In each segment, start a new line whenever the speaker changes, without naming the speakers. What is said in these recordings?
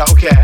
okay.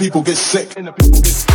People get sick.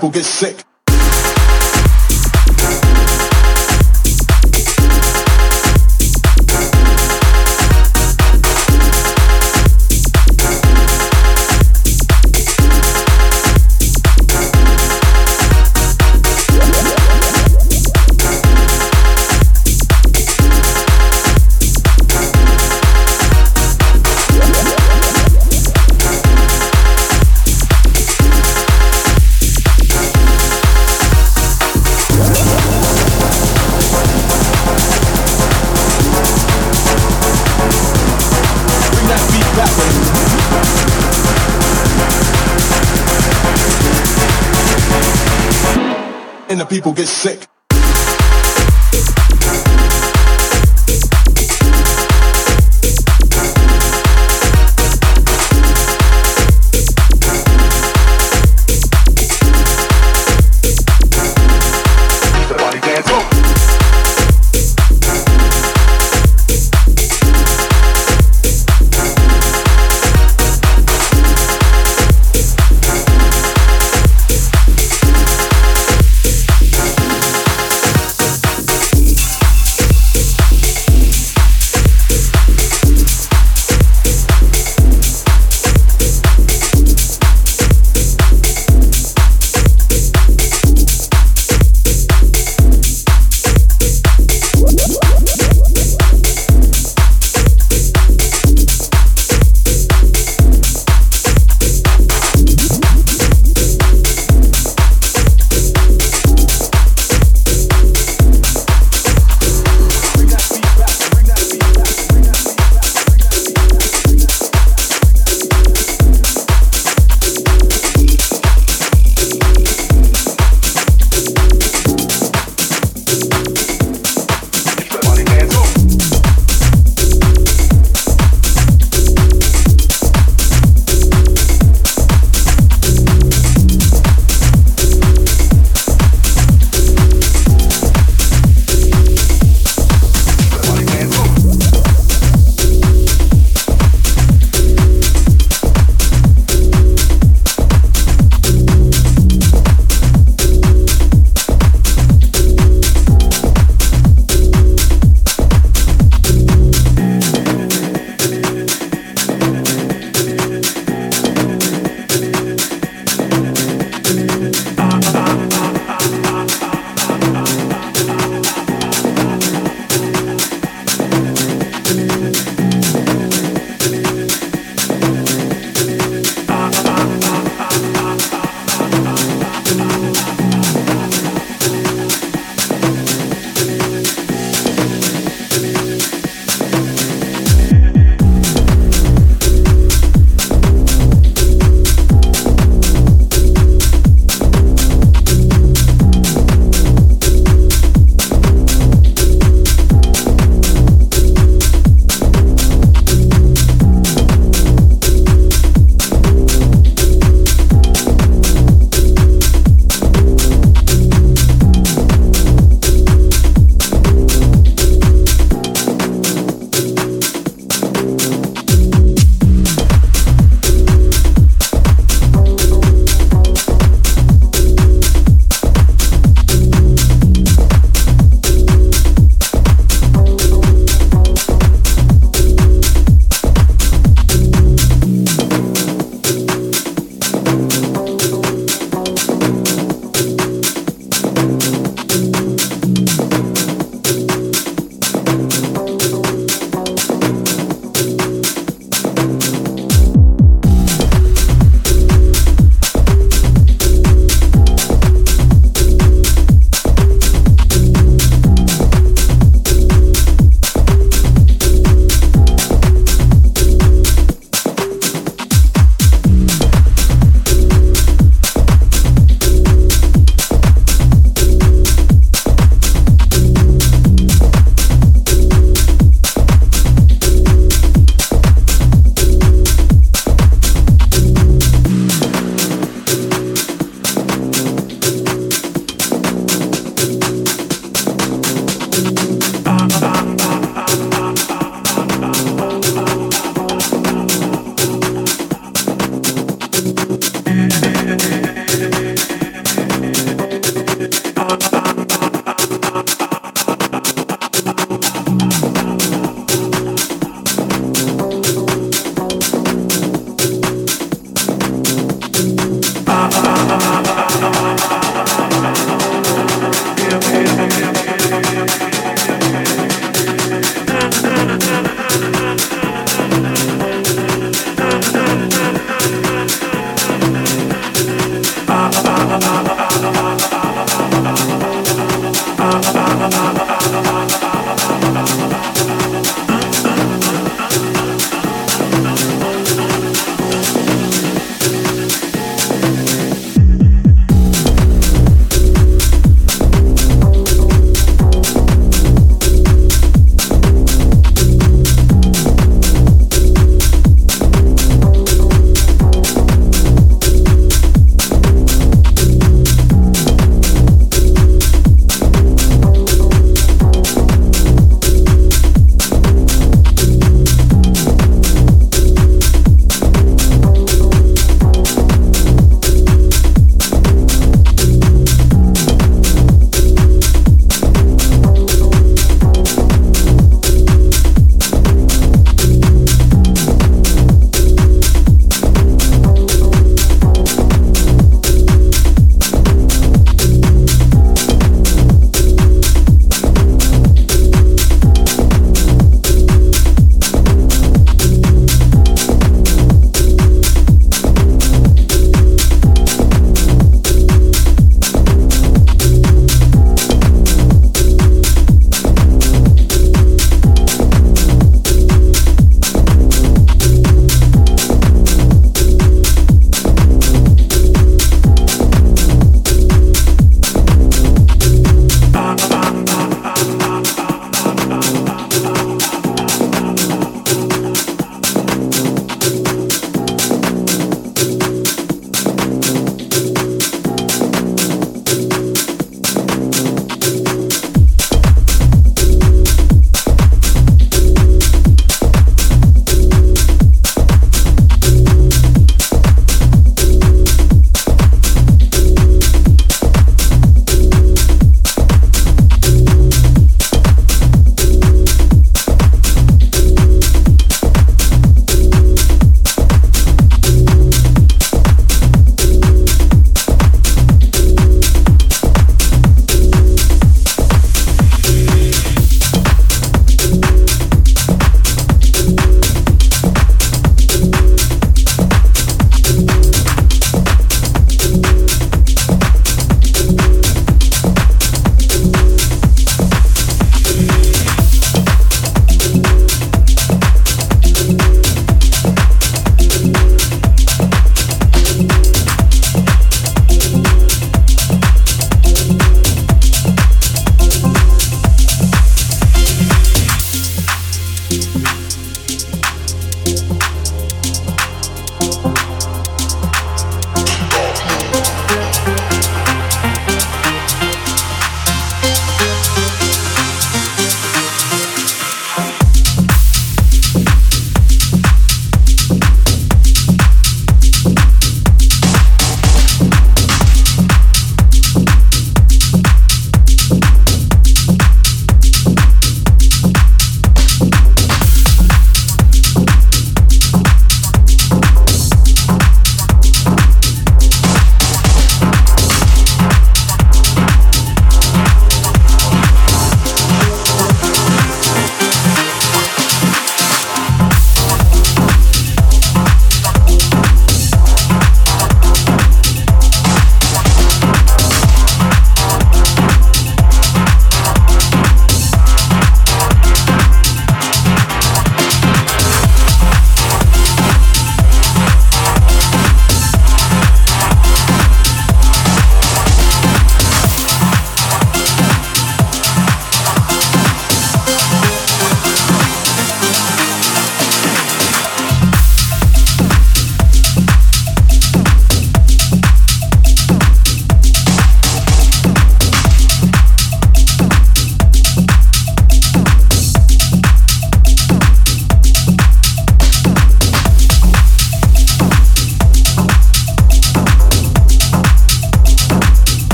People get sick. People get sick.